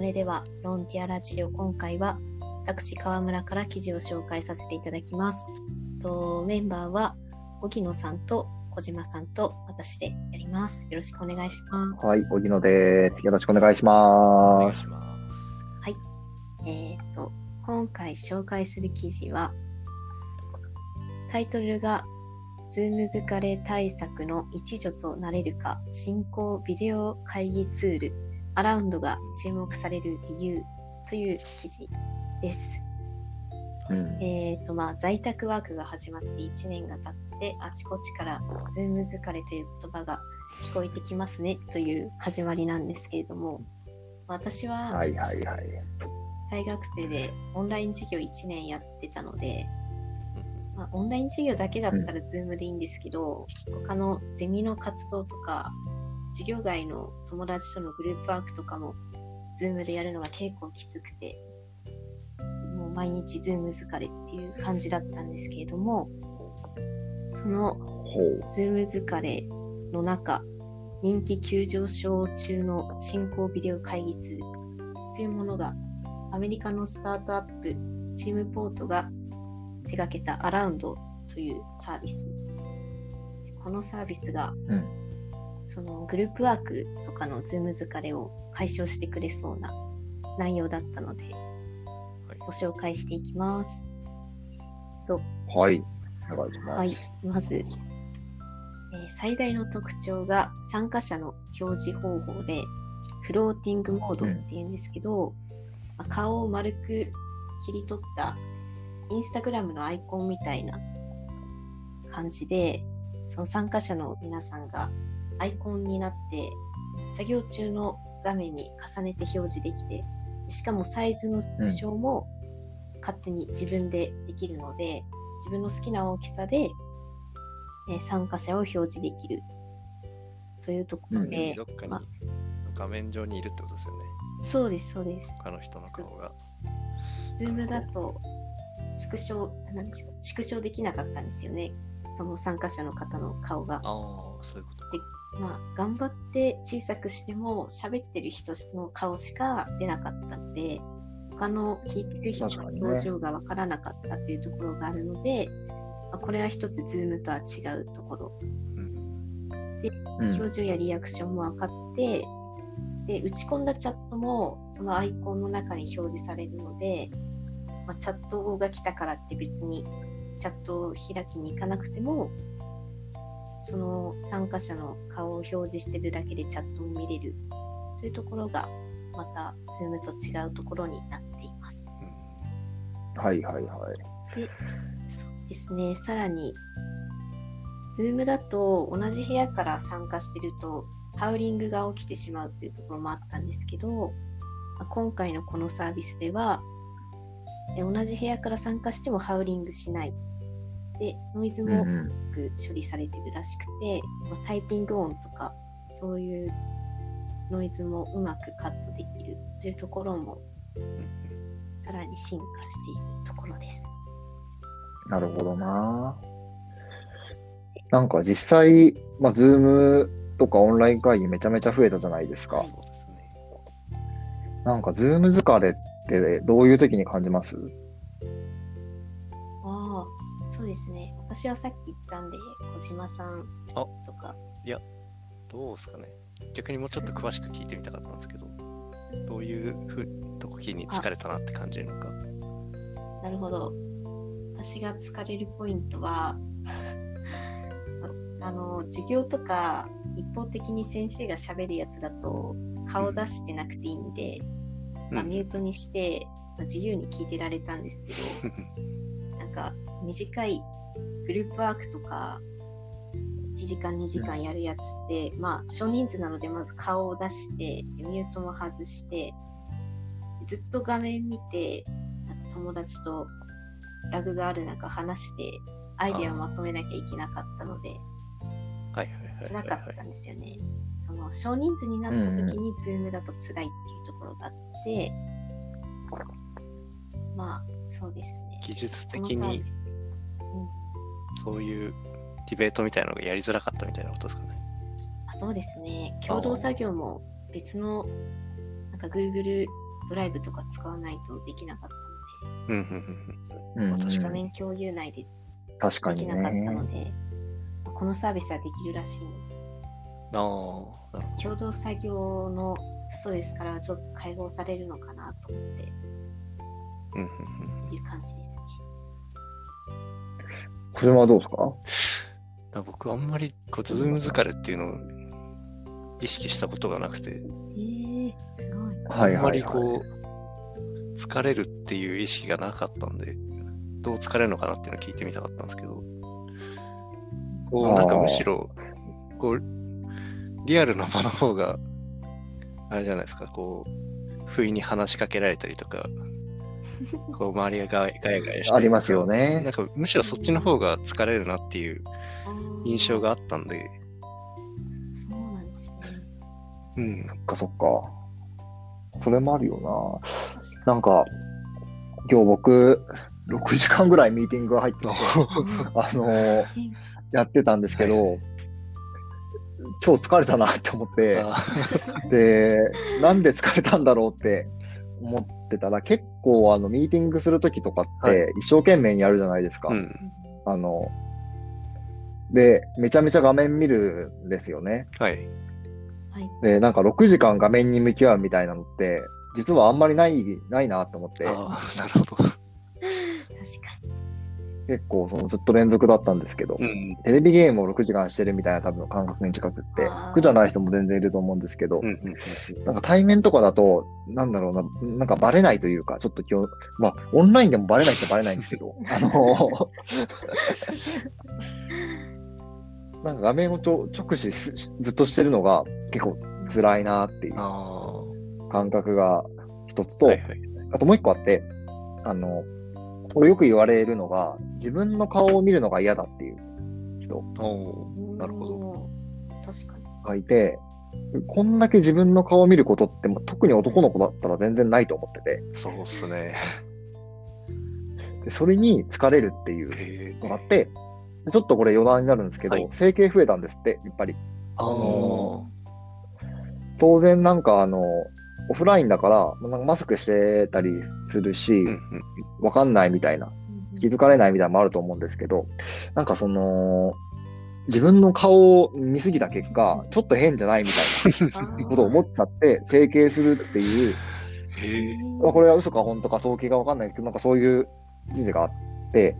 それでは、ロンティアラジオ、今回は、私、河村から記事を紹介させていただきます。とメンバーは、荻野さんと小島さんと私でやります。よろしくお願いします。はい、荻野です。よろしくお願いします。えっ、と、今回紹介する記事は、タイトルが、ズーム疲れ対策の一助となれるか、進行ビデオ会議ツール、アラウンドが注目される理由という記事です。うん、えっ、と、まあ、在宅ワークが始まって1年が経って、あちこちからズーム疲れという言葉が聞こえてきますねという始まりなんですけれども、私は、はいはいはい。大学生でオンライン授業1年やってたので、まあ、オンライン授業だけだったら Zoom でいいんですけど、他のゼミの活動とか、授業外の友達とのグループワークとかも Zoom でやるのが結構きつくて、もう毎日 Zoom 疲れっていう感じだったんですけれども、そのほう。Zoom 疲れの中、人気急上昇中の進行ビデオ会議ツールというものが、アメリカのスタートアップ、チームポートが手掛けたアラウンドというサービス。このサービスが、うんそのグループワークとかの Zoom 疲れを解消してくれそうな内容だったので、ご紹介していきます。はい。お願いしはいます。、まず、えー最大の特徴が参加者の表示方法で、フローティングモードっていうんですけど、まあ顔を丸く切り取ったインスタグラムのアイコンみたいな感じで、その参加者の皆さんがアイコンになって、作業中の画面に重ねて表示できて、しかもサイズの縮小も勝手に自分でできるので、自分の好きな大きさで、えー参加者を表示できるというところで、どっかにま画面上にいるってことですよね。そうです、そうです。他の人の顔が。 Zoom だとスクショ、縮小できなかったんですよね。その参加者の方の顔が。ああ、そういうことか。まあ、頑張って小さくしても喋ってる人の顔しか出なかったので、他の聞いてる人の表情がわからなかったというところがあるので、まあ、これは一つ Zoom とは違うところ。うん。うん表情やリアクションも分かって、で、打ち込んだチャットもそのアイコンの中に表示されるので、まあ、チャットが来たからって別にチャットを開きに行かなくても、その参加者の顔を表示してるだけでチャットも見れるというところが、また、 Zoom と違うところになっています。はいはいはい。で、そうですね、さらに、Zoom だと同じ部屋から参加してると、ハウリングが起きてしまうというところもあったんですけど、まあ今回のこのサービスでは、え同じ部屋から参加してもハウリングしない。で、ノイズもうんうん。よく処理されてるらしくて、まあタイピング音とか、そういうノイズもうまくカットできるというところも、さらに進化しているところです。なるほどな。なんか実際、まあ、 Zoom とかオンライン会議めちゃめちゃ増えたじゃないですか。そうですね。なんか Zoom 疲れってどういう時に感じます？そうですね。私はさっき言ったんで、小島さんあとか、どうですかね。逆にもうちょっと詳しく聞いてみたかったんですけど、どういうふう時に疲れたなって感じるのか。なるほど。私が疲れるポイントは、あの、授業とか一方的に先生が喋るやつだと顔出してなくていいんで、まあ、うんミュートにして、まあ自由に聞いてられたんですけど、なんか短いグループワークとか1時間2時間やるやつって、まあ少人数なのでまず顔を出してでミュートも外してでずっと画面見て友達とラグがある中話してアイデアをまとめなきゃいけなかったので辛かったんですよね。その少人数になった時にズームだと辛いっていうところがあって、まあそうですね。技術こ的にそういうディベートみたいなのがやりづらかったみたいなことですかね。あそうですね。共同作業も別の、なんか Google ドライブとか使わないとできなかったうんうんうんので、確か画面共有内でできなかったのね。で、このサービスはできるらしいので、共同作業のストレスからはちょっと解放されるのかなと思ってど。うんうんうん。いる感じですね。小島はどうですか？だから僕あんまりこうズーム疲れっていうのを意識したことがなくて、えー、すごい。はいあんまり。こう、疲れるっていう意識がなかったんで、どう疲れるのかなっていうのを聞いてみたかったんですけど、こう、なんかむしろ、こう、リアルな場の方が、あれじゃないですか、こう、不意に話しかけられたりとか、こう、周りがガヤガヤしてありますよねなん。かむしろそっちの方が疲れるなっていう印象があったんで、そうなんですね。うん。そっかそっか。それもあるよな。確かなんか、今日僕、6時間ぐらいミーティングが入って。あのーやってたんですけど、はい今日疲れたなって思って、あで、なんで疲れたんだろうって思ってたら、結構あの、ミーティングするときとかっはいて、一生懸命にやるじゃないですか。うん。あの、で、めちゃめちゃ画面見るんですよね。はい。はい。で、なんか6時間画面に向き合うみたいなのって、実はあんまりない、ないなと思って、ああ、なるほど。確か結構そのずっと連続だったんですけど、うん。テレビゲームを6時間してるみたいな多分感覚に近くって苦じゃない人も全然いると思うんですけど、うんうんなんか対面とかだと、なんだろうな、なんかバレないというか、ちょっと今日、まあ、オンラインでもバレないってバレないんですけど、あの、なんか画面をちょ直視しずっとしてるのが結構辛いなっていうあ感覚が一つあ。と、はいはい。あともう一個あって、あの、これよく言われるのが、自分の顔を見るのが嫌だっていう人なるほど。ど。確かに。がいて、こんだけ自分の顔を見ることって、まあ特に男の子だったら全然ないと思ってて、そうっすね。でそれに疲れるっていう。のがあって、でちょっとこれ余談になるんですけど、はい整形増えたんですって、やっぱり。あのー当然なんかあの、オフラインだから、なんかマスクしてたりするし、うんうん。わかんないみたいな、気づかれないみたいなのもあると思うんですけど、なんかその、自分の顔を見すぎた結果、ちょっと変じゃないみたいな ことを思っちゃって、整形するっていう。まあこれは嘘か本当か統計がわかんないですけど、なんかそういう事実があって、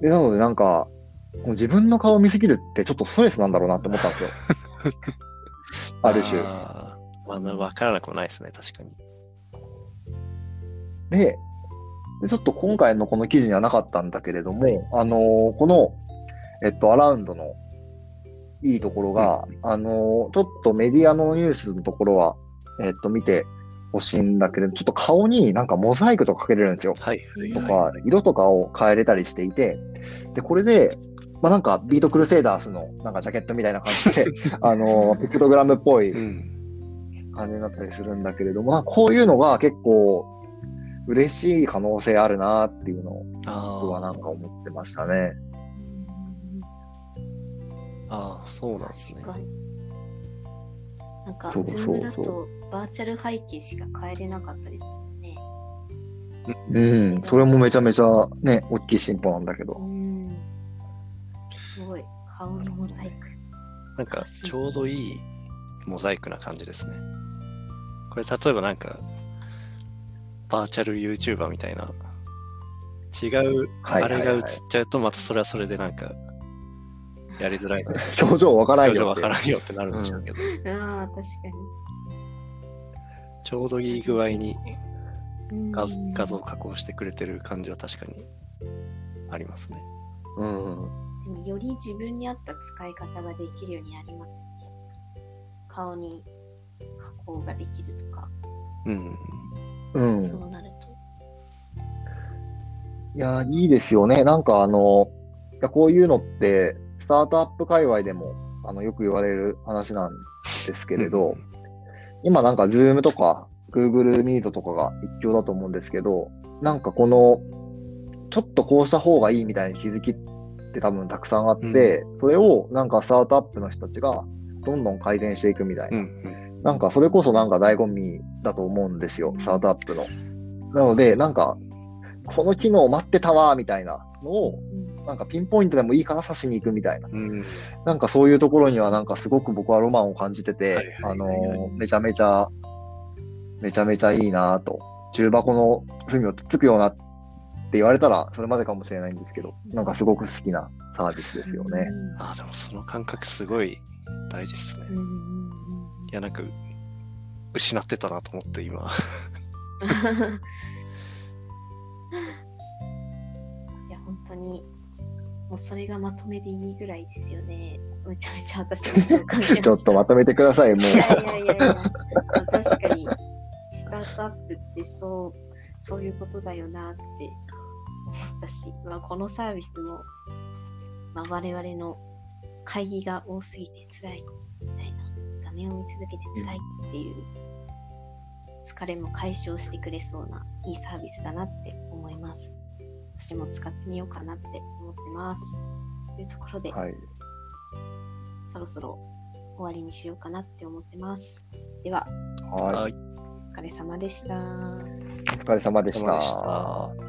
で、なのでなんか、自分の顔を見すぎるってちょっとストレスなんだろうなって思ったんですよ。ある種。あーまあ、わからなくもないですね、確かに。で、でちょっと今回のこの記事にはなかったんだけれども、あのーこの、えっと、アラウンドのいいところが、あのーちょっとメディアのニュースのところは、えっと、見てほしいんだけれど、ちょっと顔になんかモザイクとかかけれるんですよ。はい。とか、色とかを変えれたりしていて、で、これで、まあ、なんか、ビートクルセイダースのなんかジャケットみたいな感じで、あのーピクトグラムっぽいうん。感じになったりするんだけれども、こういうのが結構嬉しい可能性あるなっていうのをあ僕はなんか思ってましたね。ああ、そうなんですね。確かに。なんか、そうズそうームだとバーチャル背景しか変えれなかったりするね。うん、それもめちゃめちゃね、大きい進歩なんだけど。うん。すごい。顔のモザイク。なんか、ちょうどいいモザイクな感じですね。これ、例えばなんか、バーチャル YouTuber みたいな、違う、あれが映っちゃうと、またそれはそれでなんか、やりづらいな。表情わからん表情よって。わからんよってなるんでしょうけど、ああ、確かちょうどいい具合にに。うん画画像加工してくれてる感じは確かにありますね。うん。でもより自分に合った使い方ができるようになりますね。顔に加工ができるとか、うん。うん。そうなると。いや、いいですよね。なんかあの、いやこういうのって、スタートアップ界隈でも、あの、よく言われる話なんですけれど、今なんかズームとか Google Meet とかが一強だと思うんですけど、なんかこの、ちょっとこうした方がいいみたいな気づきって多分たくさんあって、それをなんかスタートアップの人たちがどんどん改善していくみたいうん。う。なんなんかそれこそなんか醍醐味だと思うんですよ、スタートアップの。なので、なんか、この機能待ってたわ、みたいなのを、なんかピンポイントでもいいから刺しに行くみたいな。うん。なんかそういうところにはなんかすごく僕はロマンを感じてて、はいあのめちゃめちゃ、めちゃめちゃいいなと。重箱の隅をつっつくようなって言われたらそれまでかもしれないんですけど、なんかすごく好きなサービスですよね。ああ、でもその感覚すごい大事ですね。うんや、なんか、失ってたなと思って今。いや、本当に、もうそれがまとめでいいぐらいですよね。めちゃめちゃ私も。ちょっとまとめてください、もう。いやいやいやいや、確かに、スタートアップってそう、そういうことだよなって思ったし、まあ、このサービスも、まあ、我々の会議が多すぎて辛いみたいな、画面を見続けて辛いっていう疲れも解消してくれそうないいサービスだなって思います。私も使ってみようかなって思ってます。というところで、はい。そろそろ終わりにしようかなって思ってます。では、はい。い。お疲れ様でした。お疲れ様でしお疲れ様でしたた。